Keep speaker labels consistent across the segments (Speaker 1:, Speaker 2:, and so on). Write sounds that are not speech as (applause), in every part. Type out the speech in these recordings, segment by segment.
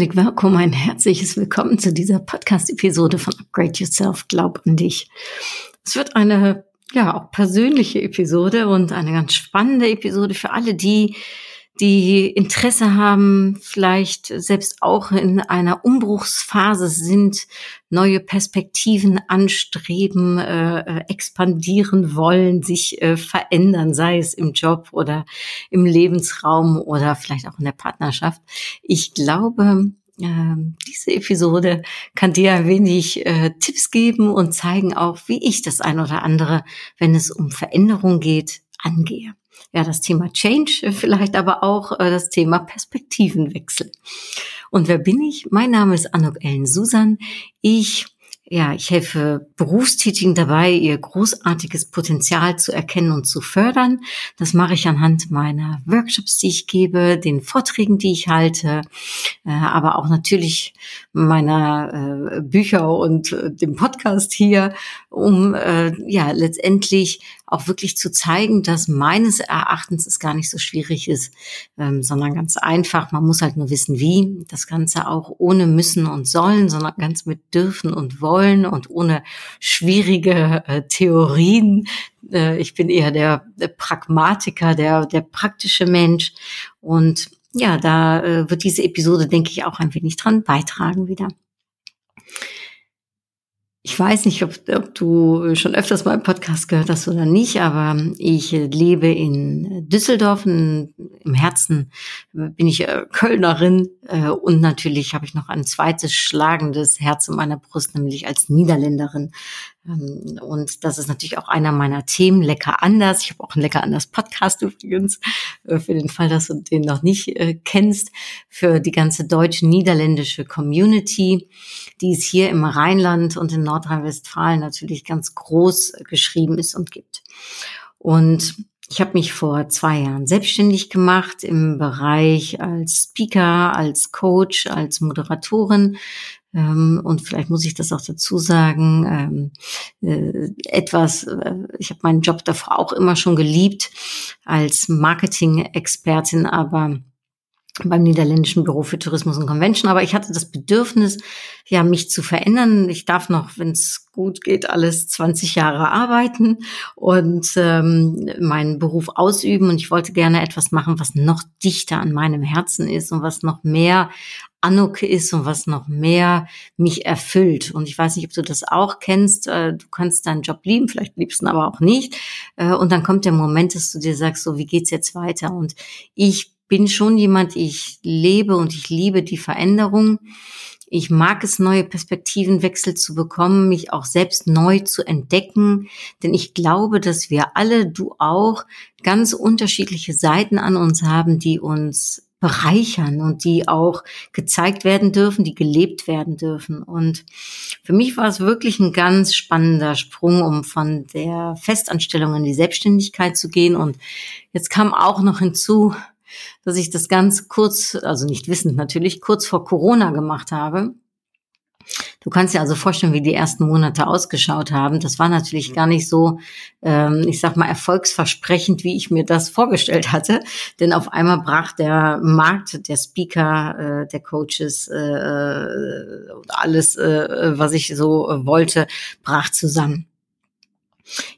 Speaker 1: Herzlich willkommen, ein herzliches Willkommen zu dieser Podcast-Episode von Upgrade Yourself, Glaub an dich. Es wird eine, ja, auch persönliche Episode und eine ganz spannende Episode für alle die, die Interesse haben, vielleicht selbst auch in einer Umbruchsphase sind, neue Perspektiven anstreben, äh, äh, expandieren wollen, sich äh, verändern, sei es im Job oder im Lebensraum oder vielleicht auch in der Partnerschaft. Ich glaube, äh, diese Episode kann dir ein wenig äh, Tipps geben und zeigen auch, wie ich das ein oder andere, wenn es um Veränderung geht, angehe ja, das Thema Change, vielleicht aber auch äh, das Thema Perspektivenwechsel. Und wer bin ich? Mein Name ist Anuk Ellen Susan. Ich ja, ich helfe Berufstätigen dabei, ihr großartiges Potenzial zu erkennen und zu fördern. Das mache ich anhand meiner Workshops, die ich gebe, den Vorträgen, die ich halte, äh, aber auch natürlich meiner äh, Bücher und dem Podcast hier, um ja letztendlich auch wirklich zu zeigen, dass meines Erachtens es gar nicht so schwierig ist, ähm, sondern ganz einfach. Man muss halt nur wissen, wie. Das Ganze auch ohne müssen und sollen, sondern ganz mit dürfen und wollen und ohne schwierige äh, Theorien. Äh, ich bin eher der, der Pragmatiker, der, der praktische Mensch. Und ja, da äh, wird diese Episode, denke ich, auch ein wenig dran beitragen wieder. Ich weiß nicht, ob, ob, du schon öfters mal im Podcast gehört hast oder nicht, aber ich lebe in Düsseldorf. Im Herzen bin ich äh, Kölnerin äh, und natürlich habe ich noch ein zweites schlagendes Herz in meiner Brust, nämlich als Niederländerin. Ähm, und das ist natürlich auch einer meiner Themen, Lecker anders. Ich habe auch einen Lecker anders Podcast übrigens, äh, für den Fall, dass du den noch nicht äh, kennst, für die ganze deutsch-niederländische Community, die es hier im Rheinland und in Nordrhein-Westfalen natürlich ganz groß geschrieben ist und gibt. Und ich habe mich vor zwei Jahren selbstständig gemacht im Bereich als Speaker, als Coach, als Moderatorin und vielleicht muss ich das auch dazu sagen, ähm, äh, etwas, äh, ich habe meinen Job davor auch immer schon geliebt als Marketing-Expertin, aber beim niederländischen Büro für Tourismus und Convention, aber ich hatte das Bedürfnis, ja, mich zu verändern. Ich darf noch, wenn es gut geht, alles 20 Jahre arbeiten und ähm, meinen Beruf ausüben. Und ich wollte gerne etwas machen, was noch dichter an meinem Herzen ist und was noch mehr Anuk ist und was noch mehr mich erfüllt. Und ich weiß nicht, ob du das auch kennst. Äh, du kannst deinen Job lieben, vielleicht liebst du ihn aber auch nicht. Äh, und dann kommt der Moment, dass du dir sagst, so, wie geht's jetzt weiter? Und ich bin schon jemand, ich lebe und ich liebe die Veränderung. Ich mag es, neue Perspektivenwechsel zu bekommen, mich auch selbst neu zu entdecken, denn ich glaube, dass wir alle, du auch, ganz unterschiedliche Seiten an uns haben, die uns bereichern und die auch gezeigt werden dürfen, die gelebt werden dürfen. Und für mich war es wirklich ein ganz spannender Sprung, um von der Festanstellung in die Selbstständigkeit zu gehen. Und jetzt kam auch noch hinzu, dass ich das ganz kurz, also nicht wissend natürlich, kurz vor Corona gemacht habe. Du kannst dir also vorstellen, wie die ersten Monate ausgeschaut haben. Das war natürlich gar nicht so, ähm, ich sag mal, erfolgsversprechend, wie ich mir das vorgestellt hatte. Denn auf einmal brach der Markt der Speaker, äh, der Coaches, äh, äh alles, äh, was ich so äh, wollte, brach zusammen.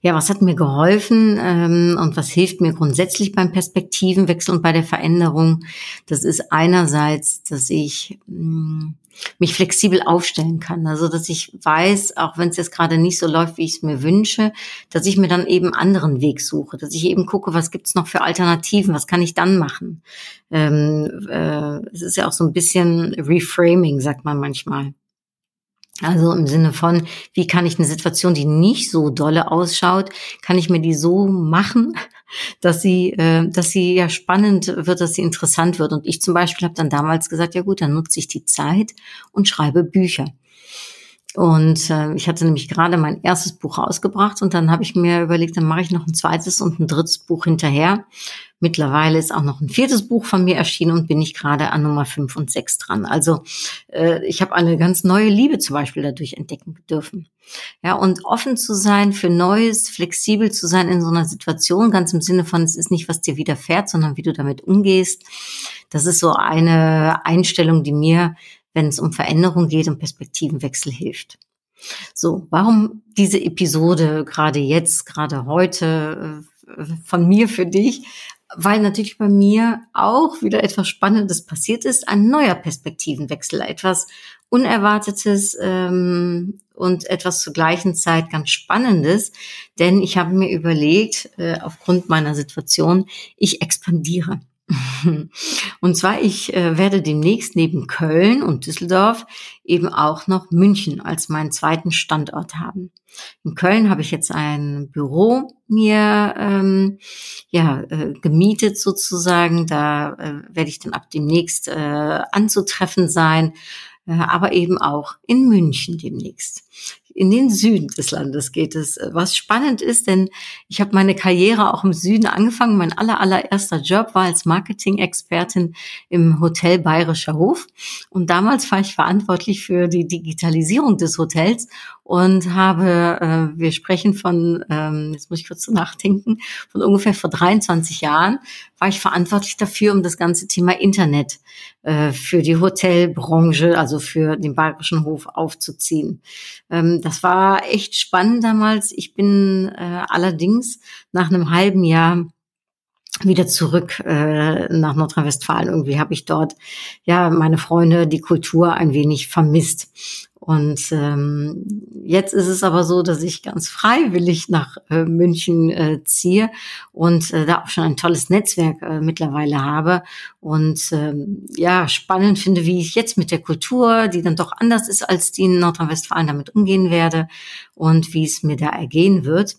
Speaker 1: Ja, was hat mir geholfen ähm, und was hilft mir grundsätzlich beim Perspektivenwechsel und bei der Veränderung? Das ist einerseits, dass ich mh, mm, mich flexibel aufstellen kann. Also dass ich weiß, auch wenn es jetzt gerade nicht so läuft, wie ich es mir wünsche, dass ich mir dann eben anderen Weg suche, dass ich eben gucke, was gibt's noch für Alternativen, was kann ich dann machen. Ähm, äh, es ist ja auch so ein bisschen Reframing, sagt man manchmal. Also im Sinne von, wie kann ich eine Situation, die nicht so dolle ausschaut, kann ich mir die so machen, dass sie, äh, dass sie ja spannend wird, dass sie interessant wird. Und ich zum Beispiel habe dann damals gesagt, ja gut, dann nutze ich die Zeit und schreibe Bücher. Und äh, ich hatte nämlich gerade mein erstes Buch rausgebracht und dann habe ich mir überlegt, dann mache ich noch ein zweites und ein drittes Buch hinterher. Mittlerweile ist auch noch ein viertes Buch von mir erschienen und bin ich gerade an Nummer fünf und sechs dran. Also äh, ich habe eine ganz neue Liebe zum Beispiel dadurch entdecken dürfen. Ja, und offen zu sein für Neues, flexibel zu sein in so einer Situation, ganz im Sinne von, es ist nicht, was dir widerfährt, sondern wie du damit umgehst. Das ist so eine Einstellung, die mir wenn es um Veränderung geht und Perspektivenwechsel hilft. So, warum diese Episode gerade jetzt, gerade heute äh, von mir für dich? Weil natürlich bei mir auch wieder etwas Spannendes passiert ist, ein neuer Perspektivenwechsel, etwas Unerwartetes ähm, und etwas zur gleichen Zeit ganz Spannendes, denn ich habe mir überlegt, äh, aufgrund meiner Situation, ich expandiere. (laughs) Und zwar, ich äh, werde demnächst neben Köln und Düsseldorf eben auch noch München als meinen zweiten Standort haben. In Köln habe ich jetzt ein Büro mir ähm, ja äh, gemietet sozusagen. Da äh, werde ich dann ab demnächst äh, anzutreffen sein, äh, aber eben auch in München demnächst in den Süden des Landes geht es. Was spannend ist, denn ich habe meine Karriere auch im Süden angefangen. Mein aller, allererster Job war als Marketing-Expertin im Hotel Bayerischer Hof. Und damals war ich verantwortlich für die Digitalisierung des Hotels und habe, äh, wir sprechen von, ähm, jetzt muss ich kurz nachdenken, von ungefähr vor 23 Jahren war ich verantwortlich dafür, um das ganze Thema Internet für die Hotelbranche, also für den Bayerischen Hof aufzuziehen. Ähm, das war echt spannend damals. Ich bin äh, allerdings nach einem halben Jahr wieder zurück äh, nach Nordrhein-Westfalen. Irgendwie habe ich dort ja meine Freunde, die Kultur ein wenig vermisst. Und ähm, jetzt ist es aber so, dass ich ganz freiwillig nach äh, München äh, ziehe und äh, da auch schon ein tolles Netzwerk äh, mittlerweile habe und ähm, ja spannend finde, wie ich jetzt mit der Kultur, die dann doch anders ist als die in Nordrhein-Westfalen, damit umgehen werde und wie es mir da ergehen wird.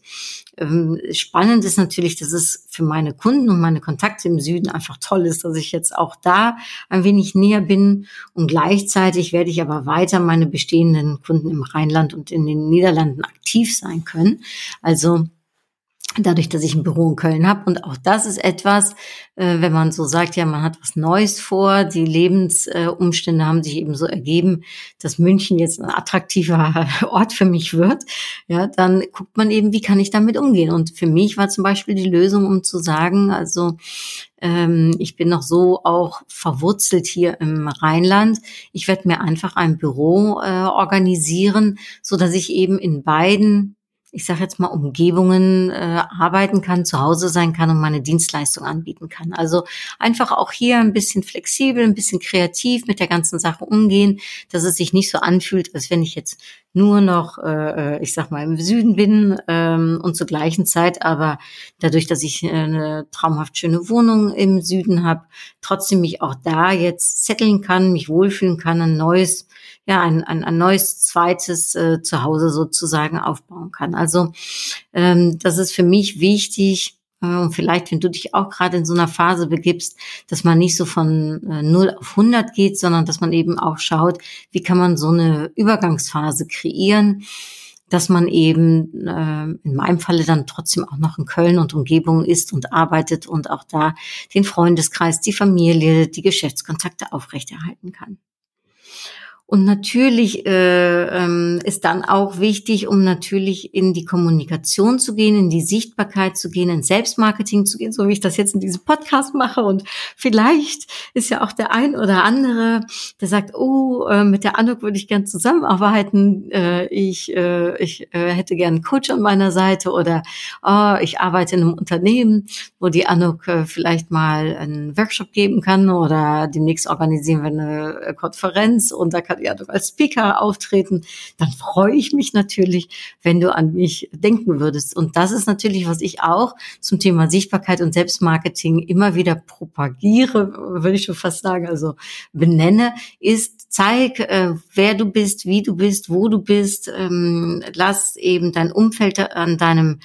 Speaker 1: Ähm, spannend ist natürlich, dass es für meine Kunden und meine Kontakte im Süden einfach toll ist, dass ich jetzt auch da ein wenig näher bin und gleichzeitig werde ich aber weiter meine bestehenden Kunden im Rheinland und in den Niederlanden aktiv sein können. Also dadurch, dass ich ein Büro in Köln habe. Und auch das ist etwas, äh, wenn man so sagt, ja, man hat was Neues vor, die Lebensumstände haben sich eben so ergeben, dass München jetzt ein attraktiver (laughs) Ort für mich wird, ja, dann guckt man eben, wie kann ich damit umgehen. Und für mich war zum Beispiel die Lösung, um zu sagen, also ähm, ich bin noch so auch verwurzelt hier im Rheinland. Ich werde mir einfach ein Büro äh, organisieren, so dass ich eben in beiden ich sage jetzt mal, Umgebungen äh, arbeiten kann, zu Hause sein kann und meine Dienstleistung anbieten kann. Also einfach auch hier ein bisschen flexibel, ein bisschen kreativ mit der ganzen Sache umgehen, dass es sich nicht so anfühlt, als wenn ich jetzt nur noch, äh, ich sag mal, im Süden bin ähm, und zur gleichen Zeit aber dadurch, dass ich eine traumhaft schöne Wohnung im Süden habe, trotzdem mich auch da jetzt zetteln kann, mich wohlfühlen kann, ein neues ja ein, ein, ein neues zweites äh, Zuhause sozusagen aufbauen kann. Also ähm, das ist für mich wichtig, äh, und vielleicht, wenn du dich auch gerade in so einer Phase begibst, dass man nicht so von äh, 0 auf 100 geht, sondern dass man eben auch schaut, wie kann man so eine Übergangsphase kreieren, dass man eben äh, in meinem Falle dann trotzdem auch noch in Köln und Umgebung ist und arbeitet und auch da den Freundeskreis, die Familie, die Geschäftskontakte aufrechterhalten kann. Und natürlich äh, ähm, ist dann auch wichtig, um natürlich in die Kommunikation zu gehen, in die Sichtbarkeit zu gehen, in Selbstmarketing zu gehen, so wie ich das jetzt in diesem Podcast mache. Und vielleicht ist ja auch der ein oder andere, der sagt, oh, äh, mit der Anuk würde ich gern zusammenarbeiten. Äh, ich äh, ich äh, hätte gern einen Coach an meiner Seite oder oh, ich arbeite in einem Unternehmen, wo die Anuk äh, vielleicht mal einen Workshop geben kann oder demnächst organisieren wir eine Konferenz und da kann kann ja doch als Speaker auftreten, dann freue ich mich natürlich, wenn du an mich denken würdest. Und das ist natürlich, was ich auch zum Thema Sichtbarkeit und Selbstmarketing immer wieder propagiere, würde ich schon fast sagen, also benenne, ist, zeig, äh, wer du bist, wie du bist, wo du bist, ähm, lass eben dein Umfeld an deinem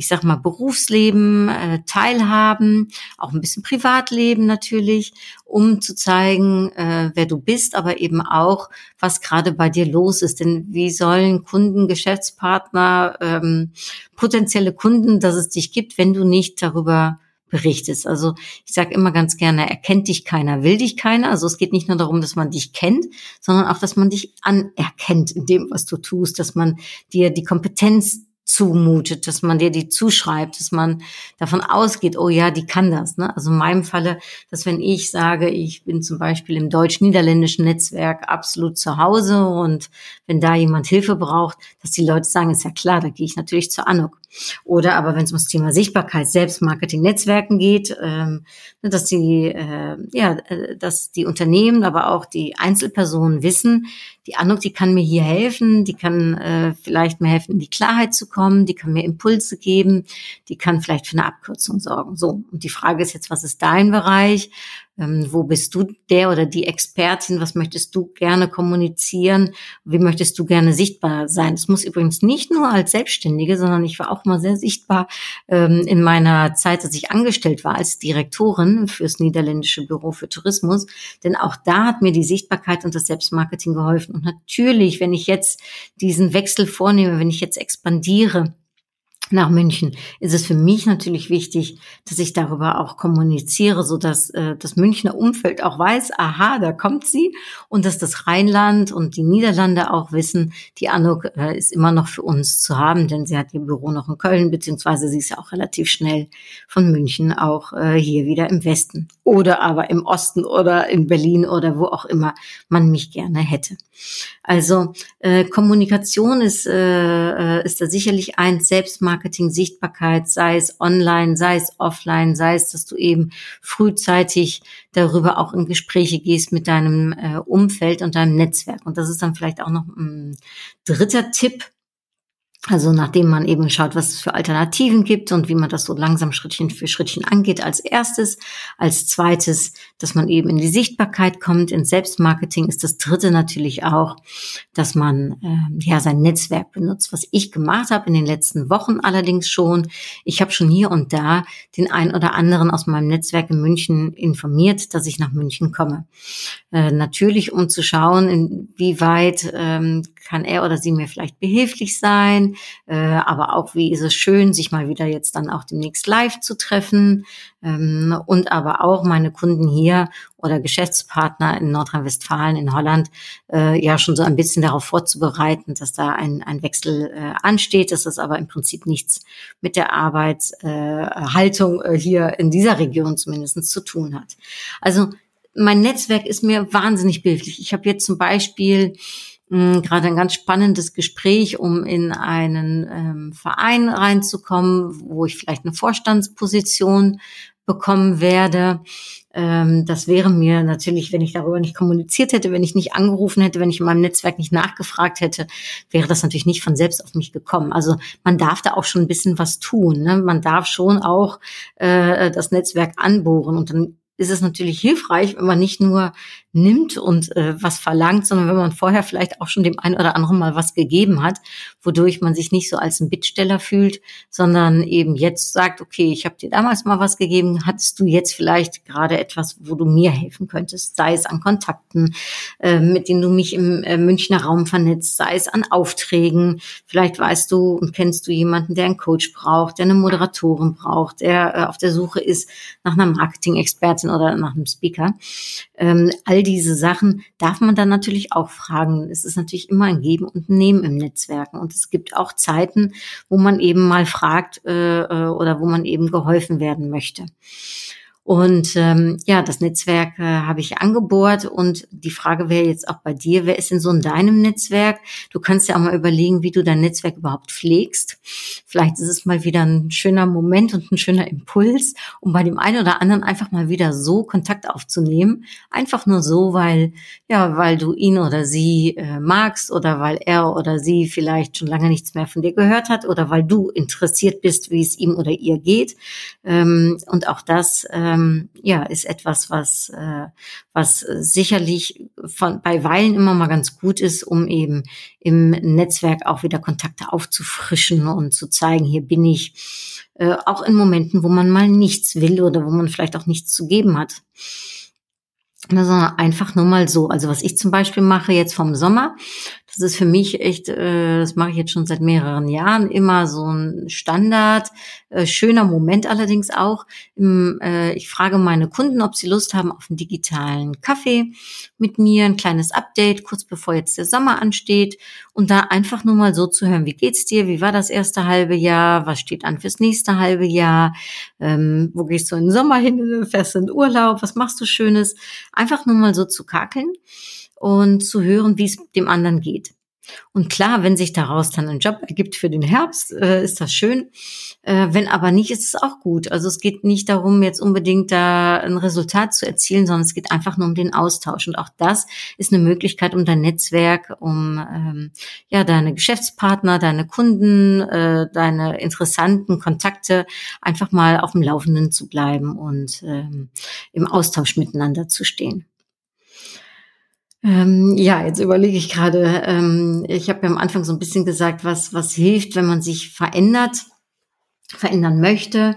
Speaker 1: ich sag mal, Berufsleben äh, teilhaben, auch ein bisschen Privatleben natürlich, um zu zeigen, äh, wer du bist, aber eben auch, was gerade bei dir los ist. Denn wie sollen Kunden, Geschäftspartner, ähm, potenzielle Kunden, dass es dich gibt, wenn du nicht darüber berichtest. Also ich sage immer ganz gerne, erkennt dich keiner, will dich keiner. Also es geht nicht nur darum, dass man dich kennt, sondern auch, dass man dich anerkennt in dem, was du tust, dass man dir die Kompetenz zumutet, dass man dir die zuschreibt, dass man davon ausgeht, oh ja, die kann das. Ne? Also in meinem Falle, dass wenn ich sage, ich bin zum Beispiel im deutsch-niederländischen Netzwerk absolut zu Hause und wenn da jemand Hilfe braucht, dass die Leute sagen, ist ja klar, da gehe ich natürlich zur Anuk. Oder aber wenn es um das Thema Sichtbarkeit, Selbstmarketing, Netzwerken geht, ähm, ne, dass die, äh, ja, äh, dass die Unternehmen, aber auch die Einzelpersonen wissen, die Anuk, die kann mir hier helfen, die kann äh, vielleicht mir helfen, in die Klarheit zu kommen, die kann mir Impulse geben, die kann vielleicht für eine Abkürzung sorgen. So. Und die Frage ist jetzt, was ist dein Bereich? Ähm, wo bist du der oder die Expertin? Was möchtest du gerne kommunizieren? Wie möchtest du gerne sichtbar sein? Das muss übrigens nicht nur als Selbstständige, sondern ich war auch mal sehr sichtbar ähm, in meiner Zeit, als ich angestellt war als Direktorin fürs niederländische Büro für Tourismus. Denn auch da hat mir die Sichtbarkeit und das Selbstmarketing geholfen. Und natürlich, wenn ich jetzt diesen Wechsel vornehme, wenn ich jetzt expandiere, nach München, ist es für mich natürlich wichtig, dass ich darüber auch kommuniziere, so dass äh, das Münchner Umfeld auch weiß, aha, da kommt sie und dass das Rheinland und die Niederlande auch wissen, die Anuk äh, ist immer noch für uns zu haben, denn sie hat ihr Büro noch in Köln, beziehungsweise sie ist ja auch relativ schnell von München auch äh, hier wieder im Westen oder aber im Osten oder in Berlin oder wo auch immer man mich gerne hätte. Also äh, Kommunikation ist, äh, äh ist da sicherlich ein Selbstmarkt Marketing, Sichtbarkeit, sei es online, sei es offline, sei es, dass du eben frühzeitig darüber auch in Gespräche gehst mit deinem äh, Umfeld und deinem Netzwerk. Und das ist dann vielleicht auch noch ein dritter Tipp, also nachdem man eben schaut, was es für Alternativen gibt und wie man das so langsam Schrittchen für Schrittchen angeht als erstes. Als zweites, dass man eben in die Sichtbarkeit kommt, ins Selbstmarketing ist das dritte natürlich auch, dass man äh, ja sein Netzwerk benutzt. Was ich gemacht habe in den letzten Wochen allerdings schon. Ich habe schon hier und da den ein oder anderen aus meinem Netzwerk in München informiert, dass ich nach München komme. Äh, natürlich, um zu schauen, inwieweit ähm, kann er oder sie mir vielleicht behilflich sein, äh, aber auch wie ist es schön, sich mal wieder jetzt dann auch demnächst live zu treffen ähm, und aber auch meine Kunden hier oder Geschäftspartner in Nordrhein-Westfalen, in Holland, äh, ja schon so ein bisschen darauf vorzubereiten, dass da ein, ein Wechsel äh, ansteht, dass das aber im Prinzip nichts mit der Arbeitshaltung äh, hier in dieser Region zumindest zu tun hat. Also mein Netzwerk ist mir wahnsinnig behilflich. Ich habe jetzt zum Beispiel gerade ein ganz spannendes Gespräch, um in einen ähm, Verein reinzukommen, wo ich vielleicht eine Vorstandsposition bekommen werde. Ähm, das wäre mir natürlich, wenn ich darüber nicht kommuniziert hätte, wenn ich nicht angerufen hätte, wenn ich in meinem Netzwerk nicht nachgefragt hätte, wäre das natürlich nicht von selbst auf mich gekommen. Also man darf da auch schon ein bisschen was tun. Ne? Man darf schon auch äh, das Netzwerk anbohren und dann ist es natürlich hilfreich, wenn man nicht nur nimmt und äh, was verlangt, sondern wenn man vorher vielleicht auch schon dem einen oder anderen mal was gegeben hat, wodurch man sich nicht so als ein Bittsteller fühlt, sondern eben jetzt sagt, okay, ich habe dir damals mal was gegeben, hattest du jetzt vielleicht gerade etwas, wo du mir helfen könntest, sei es an Kontakten, äh, mit denen du mich im äh, Münchner Raum vernetzt, sei es an Aufträgen, vielleicht weißt du und kennst du jemanden, der einen Coach braucht, der eine Moderatorin braucht, der äh, auf der Suche ist nach einer Marketing-Expertin oder nach einem Speaker. Ähm, all all diese Sachen darf man dann natürlich auch fragen. Es ist natürlich immer ein Geben und Nehmen im Netzwerken. Und es gibt auch Zeiten, wo man eben mal fragt äh, äh oder wo man eben geholfen werden möchte. Und ähm, ja, das Netzwerk äh, habe ich angebohrt und die Frage wäre jetzt auch bei dir, wer ist denn so in deinem Netzwerk? Du kannst ja auch mal überlegen, wie du dein Netzwerk überhaupt pflegst. Vielleicht ist es mal wieder ein schöner Moment und ein schöner Impuls, um bei dem einen oder anderen einfach mal wieder so Kontakt aufzunehmen. Einfach nur so, weil, ja, weil du ihn oder sie äh, magst oder weil er oder sie vielleicht schon lange nichts mehr von dir gehört hat oder weil du interessiert bist, wie es ihm oder ihr geht. Ähm, und auch das, ähm, ja, ist etwas, was, äh, was sicherlich von, bei Weilen immer mal ganz gut ist, um eben im Netzwerk auch wieder Kontakte aufzufrischen und zu zeigen, hier bin ich, äh, auch in Momenten, wo man mal nichts will oder wo man vielleicht auch nichts zu geben hat sondern einfach nur mal so. Also was ich zum Beispiel mache jetzt vom Sommer, das ist für mich echt, äh, das mache ich jetzt schon seit mehreren Jahren, immer so ein Standard, äh, schöner Moment allerdings auch. Äh, ich frage meine Kunden, ob sie Lust haben auf einen digitalen Kaffee mit mir, ein kleines Update, kurz bevor jetzt der Sommer ansteht. Und da einfach nur mal so zu hören, wie geht's dir, wie war das erste halbe Jahr, was steht an fürs nächste halbe Jahr, ähm, wo gehst du in den Sommer hin, fährst du in Urlaub, was machst du Schönes, einfach nur mal so zu kakeln und zu hören, wie es dem anderen geht. Und klar, wenn sich daraus dann ein Job ergibt für den Herbst, äh, ist das schön. Äh, wenn aber nicht, ist es auch gut. Also es geht nicht darum, jetzt unbedingt da ein Resultat zu erzielen, sondern es geht einfach nur um den Austausch. Und auch das ist eine Möglichkeit, um dein Netzwerk, um ähm, ja deine Geschäftspartner, deine Kunden, äh, deine interessanten Kontakte einfach mal auf dem Laufenden zu bleiben und ähm, im Austausch miteinander zu stehen. Ähm, ja, jetzt überlege ich gerade, ähm, ich habe ja am Anfang so ein bisschen gesagt, was, was hilft, wenn man sich verändert, verändern möchte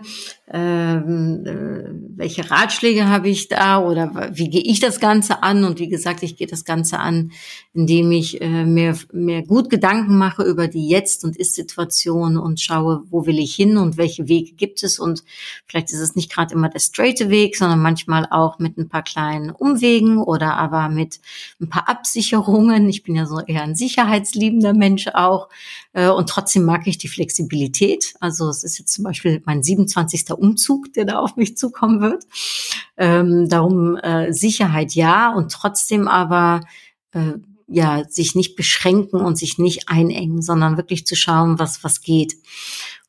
Speaker 1: ähm, äh, welche Ratschläge habe ich da oder wie gehe ich das Ganze an? Und wie gesagt, ich gehe das Ganze an, indem ich äh, mir, mir gut Gedanken mache über die Jetzt- und Ist-Situation und schaue, wo will ich hin und welche Wege gibt es. Und vielleicht ist es nicht gerade immer der straighte Weg, sondern manchmal auch mit ein paar kleinen Umwegen oder aber mit ein paar Absicherungen. Ich bin ja so eher ein sicherheitsliebender Mensch auch. Äh, und trotzdem mag ich die Flexibilität. Also es ist jetzt zum Beispiel mein 27. Umzug, der da auf mich zukommen wird. Ähm, darum äh, Sicherheit ja und trotzdem aber äh, ja sich nicht beschränken und sich nicht einengen, sondern wirklich zu schauen, was was geht.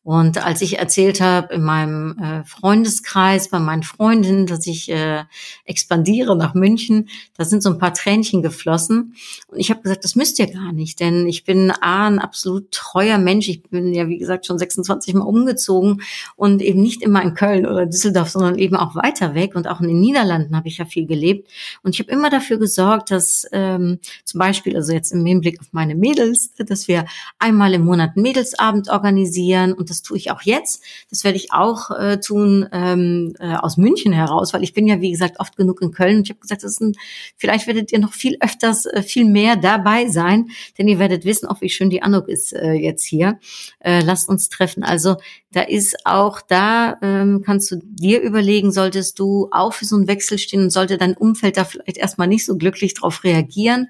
Speaker 1: Und als ich erzählt habe in meinem äh, Freundeskreis, bei meinen Freundinnen, dass ich äh, expandiere nach München, da sind so ein paar Tränchen geflossen. Und ich habe gesagt, das müsst ihr gar nicht, denn ich bin A, ein absolut treuer Mensch. Ich bin ja, wie gesagt, schon 26 Mal umgezogen und eben nicht immer in Köln oder Düsseldorf, sondern eben auch weiter weg. Und auch in den Niederlanden habe ich ja viel gelebt. Und ich habe immer dafür gesorgt, dass ähm, zum Beispiel, also jetzt im Hinblick auf meine Mädels, dass wir einmal im Monat Mädelsabend organisieren und das tue ich auch jetzt. Das werde ich auch äh, tun ähm, äh, aus München heraus, weil ich bin ja, wie gesagt, oft genug in Köln. Und ich habe gesagt, das ist ein, vielleicht werdet ihr noch viel öfters, äh, viel mehr dabei sein, denn ihr werdet wissen, auch wie schön die Anuk ist äh, jetzt hier. Äh, lasst uns treffen. Also da ist auch da, ähm, kannst du dir überlegen, solltest du auch für so einen Wechsel stehen und sollte dein Umfeld da vielleicht erstmal nicht so glücklich drauf reagieren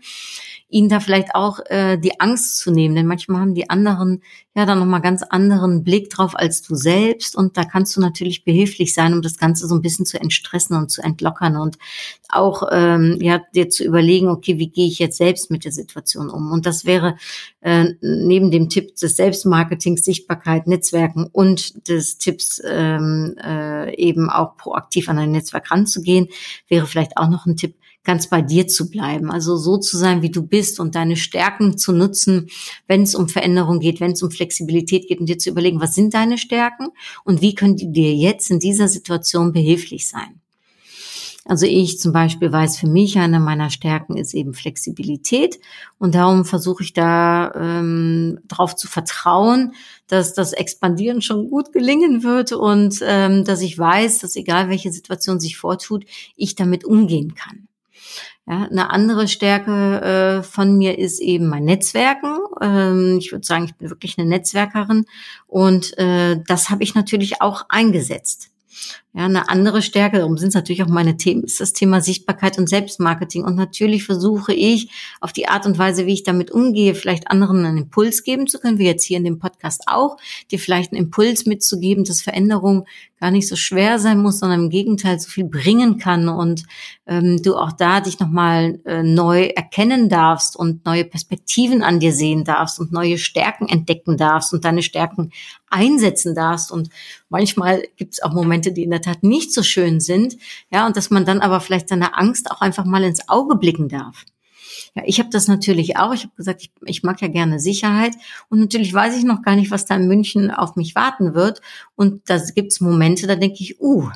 Speaker 1: ihnen da vielleicht auch äh, die Angst zu nehmen. Denn manchmal haben die anderen ja dann nochmal ganz anderen Blick drauf als du selbst. Und da kannst du natürlich behilflich sein, um das Ganze so ein bisschen zu entstressen und zu entlockern und auch ähm, ja dir zu überlegen, okay, wie gehe ich jetzt selbst mit der Situation um? Und das wäre äh, neben dem Tipp des Selbstmarketings, Sichtbarkeit, Netzwerken und des Tipps ähm, äh, eben auch proaktiv an ein Netzwerk ranzugehen, wäre vielleicht auch noch ein Tipp, ganz bei dir zu bleiben. Also so zu sein, wie du bist und deine Stärken zu nutzen, wenn es um Veränderung geht, wenn es um Flexibilität geht und dir zu überlegen, was sind deine Stärken und wie können die dir jetzt in dieser Situation behilflich sein. Also ich zum Beispiel weiß für mich, eine meiner Stärken ist eben Flexibilität und darum versuche ich da ähm, darauf zu vertrauen, dass das Expandieren schon gut gelingen wird und ähm, dass ich weiß, dass egal welche Situation sich vortut, ich damit umgehen kann. Ja, eine andere Stärke äh, von mir ist eben mein Netzwerken. Ähm, ich würde sagen, ich bin wirklich eine Netzwerkerin und äh, das habe ich natürlich auch eingesetzt. Ja, eine andere Stärke, darum sind es natürlich auch meine Themen, ist das Thema Sichtbarkeit und Selbstmarketing. Und natürlich versuche ich auf die Art und Weise, wie ich damit umgehe, vielleicht anderen einen Impuls geben zu können, wie jetzt hier in dem Podcast auch, dir vielleicht einen Impuls mitzugeben, dass Veränderung gar nicht so schwer sein muss, sondern im Gegenteil so viel bringen kann und ähm, du auch da dich nochmal äh, neu erkennen darfst und neue Perspektiven an dir sehen darfst und neue Stärken entdecken darfst und deine Stärken einsetzen darfst. Und manchmal gibt es auch Momente, die in der Tat nicht so schön sind, ja, und dass man dann aber vielleicht seiner Angst auch einfach mal ins Auge blicken darf. Ja, ich habe das natürlich auch. Ich habe gesagt, ich, ich mag ja gerne Sicherheit. Und natürlich weiß ich noch gar nicht, was da in München auf mich warten wird. Und da gibt's Momente, da denke ich, uh,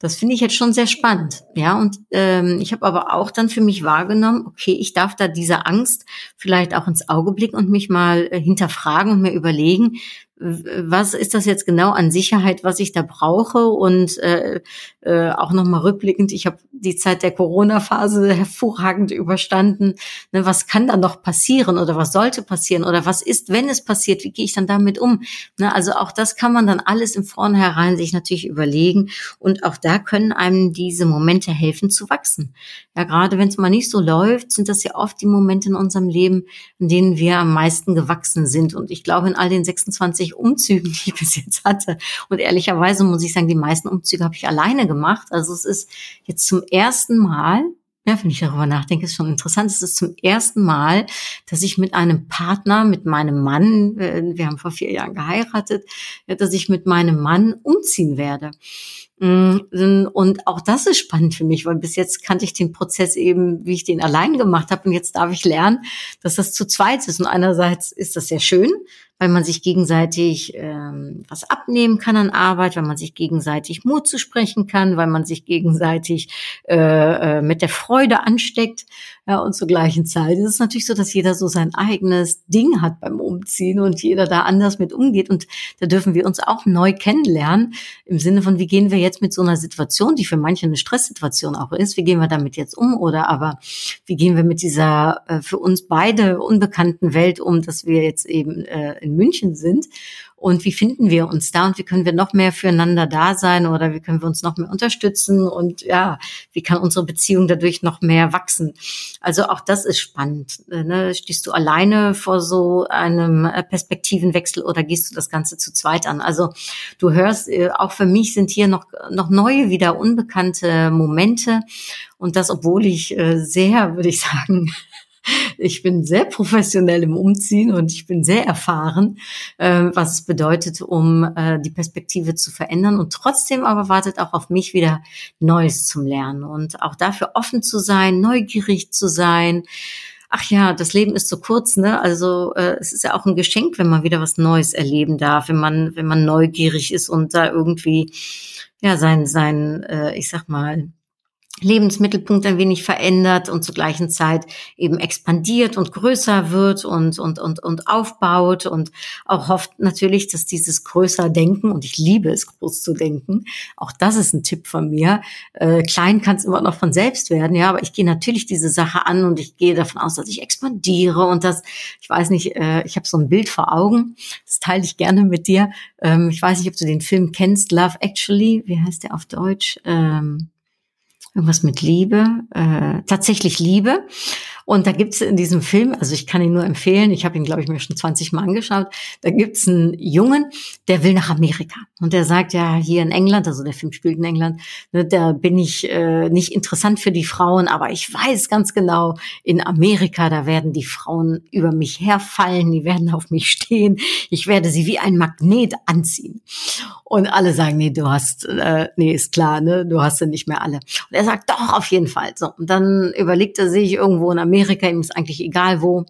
Speaker 1: das finde ich jetzt schon sehr spannend. Ja, und ähm, ich habe aber auch dann für mich wahrgenommen, okay, ich darf da diese Angst vielleicht auch ins Auge blicken und mich mal äh, hinterfragen und mir überlegen, was ist das jetzt genau an Sicherheit, was ich da brauche und äh, äh, auch nochmal rückblickend, ich habe die Zeit der Corona-Phase (laughs) hervorragend überstanden. Ne, was kann da noch passieren oder was sollte passieren oder was ist, wenn es passiert, wie gehe ich dann damit um? Ne, also auch das kann man dann alles im Vornherein sich natürlich überlegen und auch da können einem diese Momente helfen zu wachsen. Ja, gerade wenn es mal nicht so läuft, sind das ja oft die Momente in unserem Leben, in denen wir am meisten gewachsen sind und ich glaube in all den 26 Umzügen, (laughs) die ich bis jetzt hatte und ehrlicherweise muss ich sagen, die meisten Umzüge habe ich alleine gemacht. Also es ist jetzt zum ersten Mal, ja, wenn ich darüber nachdenke, ist schon interessant. Es ist zum ersten Mal, dass ich mit einem Partner, mit meinem Mann, äh, wir haben vor vier Jahren geheiratet, dass ich mit meinem Mann umziehen werde. Mm, und auch das ist spannend für mich, weil bis jetzt kannte ich den Prozess eben, wie ich den allein gemacht habe. Und jetzt darf ich lernen, dass das zu zweit ist. Und einerseits ist das sehr schön, weil man sich gegenseitig ähm, was abnehmen kann an Arbeit, weil man sich gegenseitig Mut zu sprechen kann, weil man sich gegenseitig äh, äh, mit der Freude ansteckt. Ja, und zur gleichen Zeit ist es natürlich so, dass jeder so sein eigenes Ding hat beim Umziehen und jeder da anders mit umgeht. Und da dürfen wir uns auch neu kennenlernen im Sinne von, wie gehen wir jetzt mit so einer Situation, die für manche eine Stresssituation auch ist, wie gehen wir damit jetzt um? Oder aber wie gehen wir mit dieser äh, für uns beide unbekannten Welt um, dass wir jetzt eben äh, in München sind und wie finden wir uns da und wie können wir noch mehr füreinander da sein oder wie können wir uns noch mehr unterstützen und ja, wie kann unsere Beziehung dadurch noch mehr wachsen. Also auch das ist spannend. Äh, ne? Stehst du alleine vor so einem äh, Perspektivenwechsel oder gehst du das Ganze zu zweit an? Also du hörst, äh, auch für mich sind hier noch, noch neue, wieder unbekannte Momente und das, obwohl ich sehr, würde ich sagen, (laughs) ich bin sehr professionell im Umziehen und ich bin sehr erfahren, äh, was es bedeutet, um äh, die Perspektive zu verändern. Und trotzdem aber wartet auch auf mich wieder Neues zum Lernen und auch dafür offen zu sein, neugierig zu sein. Ach ja, das Leben ist so kurz, ne? Also äh, es ist ja auch ein Geschenk, wenn man wieder was Neues erleben darf, wenn man wenn man neugierig ist und da irgendwie ja sein sein äh, ich sag mal Lebensmittelpunkt ein wenig verändert und zur gleichen Zeit eben expandiert und größer wird und, und, und, und aufbaut und auch hofft natürlich, dass dieses größer Denken, und ich liebe es, groß zu denken, auch das ist ein Tipp von mir. Äh, klein kann es immer noch von selbst werden, ja, aber ich gehe natürlich diese Sache an und ich gehe davon aus, dass ich expandiere und das, ich weiß nicht, äh, ich habe so ein Bild vor Augen, das teile ich gerne mit dir. Ähm, ich weiß nicht, ob du den Film kennst, Love Actually, wie heißt der auf Deutsch? Ähm, irgendwas mit Liebe, äh, tatsächlich Liebe. Und da gibt's in diesem Film, also ich kann ihn nur empfehlen, ich habe ihn, glaube ich, mir schon 20 Mal angeschaut, da gibt's einen Jungen, der will nach Amerika. Und der sagt ja, hier in England, also der Film spielt in England, ne, da bin ich äh, nicht interessant für die Frauen, aber ich weiß ganz genau, in Amerika, da werden die Frauen über mich herfallen, die werden auf mich stehen, ich werde sie wie ein Magnet anziehen. Und alle sagen, nee, du hast, äh, nee, ist klar, ne, du hast sie nicht mehr alle. Und er sagt, doch, auf jeden Fall. So, und dann überlegt er sich irgendwo in Amerika, Amerika, ihm ist eigentlich egal wo.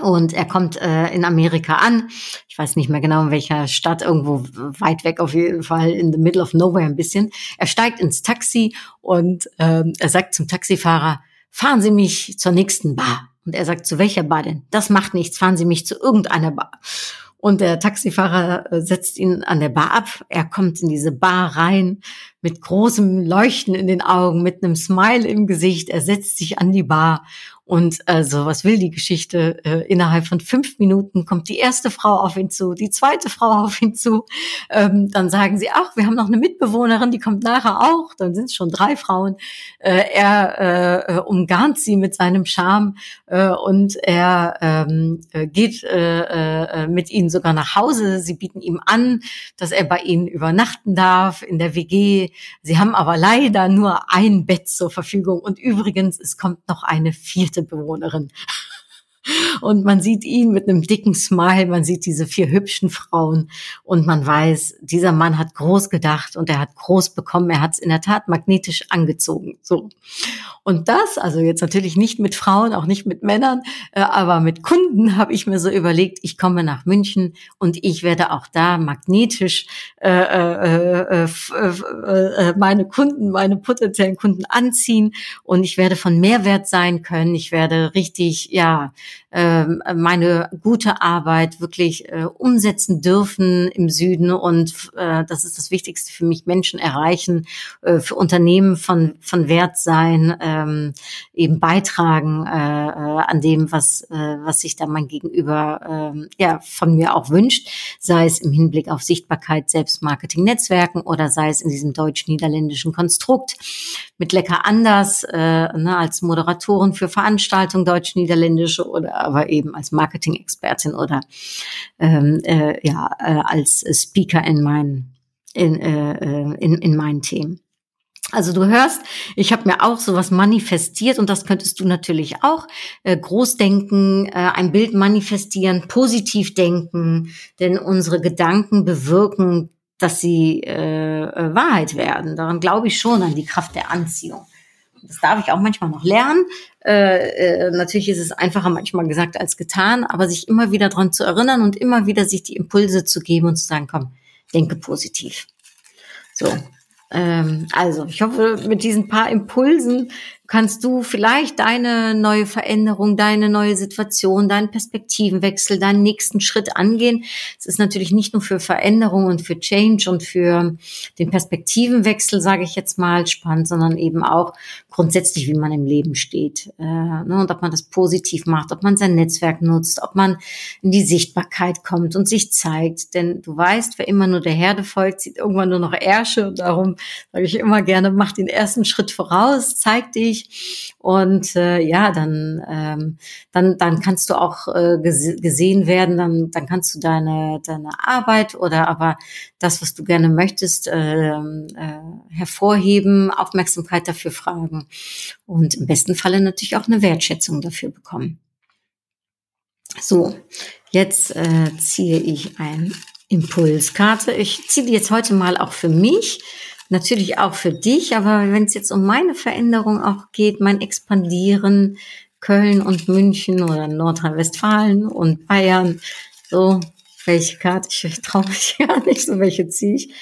Speaker 1: Und er kommt äh, in Amerika an. Ich weiß nicht mehr genau in welcher Stadt, irgendwo weit weg auf jeden Fall, in the middle of nowhere ein bisschen. Er steigt ins Taxi und ähm, er sagt zum Taxifahrer, fahren Sie mich zur nächsten Bar. Und er sagt, zu welcher Bar denn? Das macht nichts, fahren Sie mich zu irgendeiner Bar. Und der Taxifahrer äh, setzt ihn an der Bar ab. Er kommt in diese Bar rein, mit großem Leuchten in den Augen, mit einem Smile im Gesicht. Er setzt sich an die Bar und also, was will die Geschichte? Äh, innerhalb von fünf Minuten kommt die erste Frau auf ihn zu, die zweite Frau (laughs) auf ihn zu. Ähm, dann sagen sie, ach, wir haben noch eine Mitbewohnerin, die kommt nachher auch. Dann sind es schon drei Frauen. Äh, er äh, äh umgarnt sie mit seinem Charme äh, und er ähm, äh, geht äh, äh, mit ihnen sogar nach Hause. Sie bieten ihm an, dass er bei ihnen übernachten darf in der WG. Sie haben aber leider nur ein Bett zur Verfügung. Und übrigens, es kommt noch eine vierte Bewohnerin. Und man sieht ihn mit einem dicken Smile, man sieht diese vier hübschen Frauen und man weiß, dieser Mann hat groß gedacht und er hat groß bekommen. Er hat es in der Tat magnetisch angezogen. So. Und das, also jetzt natürlich nicht mit Frauen, auch nicht mit Männern, äh, aber mit Kunden habe ich mir so überlegt, ich komme nach München und ich werde auch da magnetisch äh, äh, äh, äh, meine Kunden, meine potenziellen Kunden anziehen und ich werde von Mehrwert sein können. Ich werde richtig, ja, ähm, meine gute Arbeit wirklich äh, umsetzen dürfen im Süden. Und äh, das ist das Wichtigste für mich, Menschen erreichen, äh, für Unternehmen von, von Wert sein, ähm, eben beitragen äh, äh, an dem, was, äh, was sich da mein Gegenüber äh, ja, von mir auch wünscht, sei es im Hinblick auf Sichtbarkeit, Selbstmarketing, Netzwerken oder sei es in diesem deutsch-niederländischen Konstrukt mit Lecker anders äh, ne, als Moderatorin für Veranstaltungen deutsch-niederländische oder aber eben als Marketing-Expertin oder ähm, äh, ja äh, als Speaker in meinen in, äh, äh, in, in meinen Themen. Also du hörst, ich habe mir auch sowas manifestiert und das könntest du natürlich auch äh, groß denken, äh, ein Bild manifestieren, positiv denken, denn unsere Gedanken bewirken, dass sie äh, äh Wahrheit werden. Daran glaube ich schon an die Kraft der Anziehung. Das darf ich auch manchmal noch lernen. Äh, äh, natürlich ist es einfacher manchmal gesagt als getan, aber sich immer wieder dran zu erinnern und immer wieder sich die Impulse zu geben und zu sagen, komm, denke positiv. So, ähm, also, ich hoffe, mit diesen paar Impulsen kannst du vielleicht deine neue Veränderung, deine neue Situation, deinen Perspektivenwechsel, deinen nächsten Schritt angehen. Es ist natürlich nicht nur für Veränderung und für Change und für den Perspektivenwechsel, sage ich jetzt mal, spannend, sondern eben auch grundsätzlich, wie man im Leben steht äh, ne, und ob man das positiv macht, ob man sein Netzwerk nutzt, ob man in die Sichtbarkeit kommt und sich zeigt. Denn du weißt, wer immer nur der Herde folgt, sieht irgendwann nur noch Ärsche und darum sage ich immer gerne, mach den ersten Schritt voraus, zeig dich, und äh, ja, dann, ähm, dann, dann kannst du auch äh, gesehen werden, dann, dann kannst du deine, deine Arbeit oder aber das, was du gerne möchtest, äh, äh, hervorheben, Aufmerksamkeit dafür fragen und im besten Falle natürlich auch eine Wertschätzung dafür bekommen. So, jetzt äh, ziehe ich ein Impulskarte. Ich ziehe die jetzt heute mal auch für mich natürlich auch für dich, aber wenn es jetzt um meine Veränderung auch geht, mein Expandieren, Köln und München oder Nordrhein-Westfalen und Bayern, so, welche Karte, ich traue mich (laughs) ja nicht, so welche ziehe ich.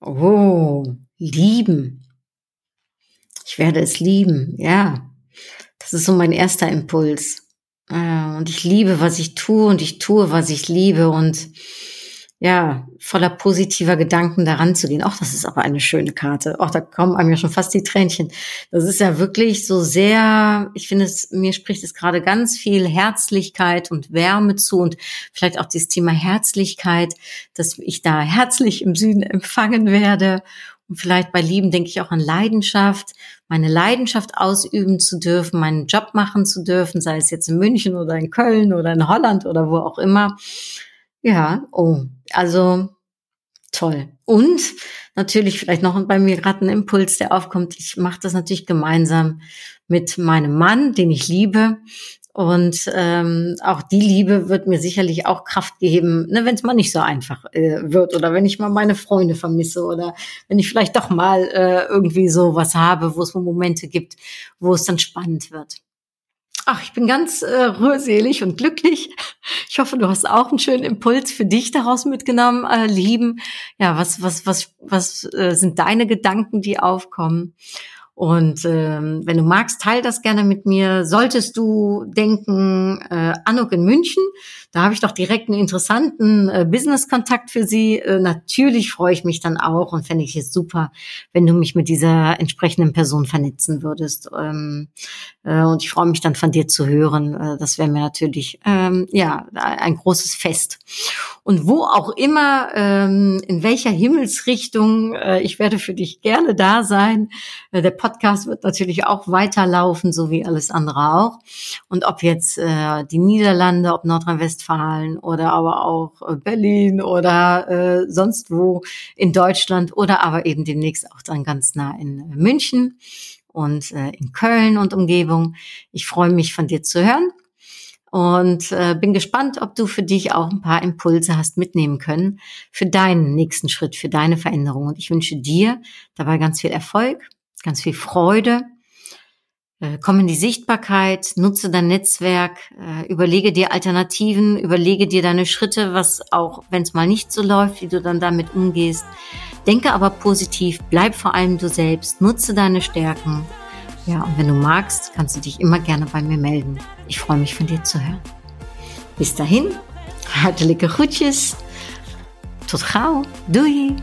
Speaker 1: Oh, lieben. Ich werde es lieben, ja. Das ist so mein erster Impuls. Äh, und ich liebe, was ich tue und ich tue, was ich liebe und ja, voller positiver Gedanken daran zu gehen. Auch das ist aber eine schöne Karte. Auch da kommen einem ja schon fast die Tränchen. Das ist ja wirklich so sehr, ich finde es, mir spricht es gerade ganz viel Herzlichkeit und Wärme zu und vielleicht auch dieses Thema Herzlichkeit, dass ich da herzlich im Süden empfangen werde. Und vielleicht bei Lieben denke ich auch an Leidenschaft, meine Leidenschaft ausüben zu dürfen, meinen Job machen zu dürfen, sei es jetzt in München oder in Köln oder in Holland oder wo auch immer. Ja, oh, also toll. Und natürlich vielleicht noch bei mir gerade ein Impuls, der aufkommt. Ich mache das natürlich gemeinsam mit meinem Mann, den ich liebe. Und ähm, auch die Liebe wird mir sicherlich auch Kraft geben, ne, wenn es mal nicht so einfach äh, wird oder wenn ich mal meine Freunde vermisse oder wenn ich vielleicht doch mal äh, irgendwie so was habe, wo es Momente gibt, wo es dann spannend wird. Ach, ich bin ganz äh, rührselig und glücklich. Ich hoffe, du hast auch einen schönen Impuls für dich daraus mitgenommen, äh, lieben. Ja, was, was, was, was äh, sind deine Gedanken, die aufkommen? Und ähm, wenn du magst, teil das gerne mit mir. Solltest du denken, äh, Anuk in München, da habe ich doch direkt einen interessanten äh, Business-Kontakt für sie. Äh, natürlich freue ich mich dann auch und fände ich es super, wenn du mich mit dieser entsprechenden Person vernetzen würdest. Ähm, äh, und ich freue mich dann von dir zu hören. Äh, das wäre mir natürlich ähm, ja ein großes Fest. Und wo auch immer, ähm, in welcher Himmelsrichtung, äh, ich werde für dich gerne da sein. Äh, der Podcast wird natürlich auch weiterlaufen, so wie alles andere auch. Und ob jetzt äh, die Niederlande, ob Nordrhein-Westfalen oder aber auch äh, Berlin oder äh, sonst wo in Deutschland oder aber eben demnächst auch dann ganz nah in München und äh, in Köln und Umgebung. Ich freue mich von dir zu hören und äh, bin gespannt, ob du für dich auch ein paar Impulse hast mitnehmen können für deinen nächsten Schritt, für deine Veränderung. Und ich wünsche dir dabei ganz viel Erfolg ganz viel Freude. Äh, komm in die Sichtbarkeit, nutze dein Netzwerk, äh, überlege dir Alternativen, überlege dir deine Schritte, was auch, wenn es mal nicht so läuft, wie du dann damit umgehst. Denke aber positiv, bleib vor allem du selbst, nutze deine Stärken. Ja, und wenn du magst, kannst du dich immer gerne bei mir melden. Ich freue mich von dir zu hören. Bis dahin, (laughs) hartelijke groetjes. Tot gauw. Doei.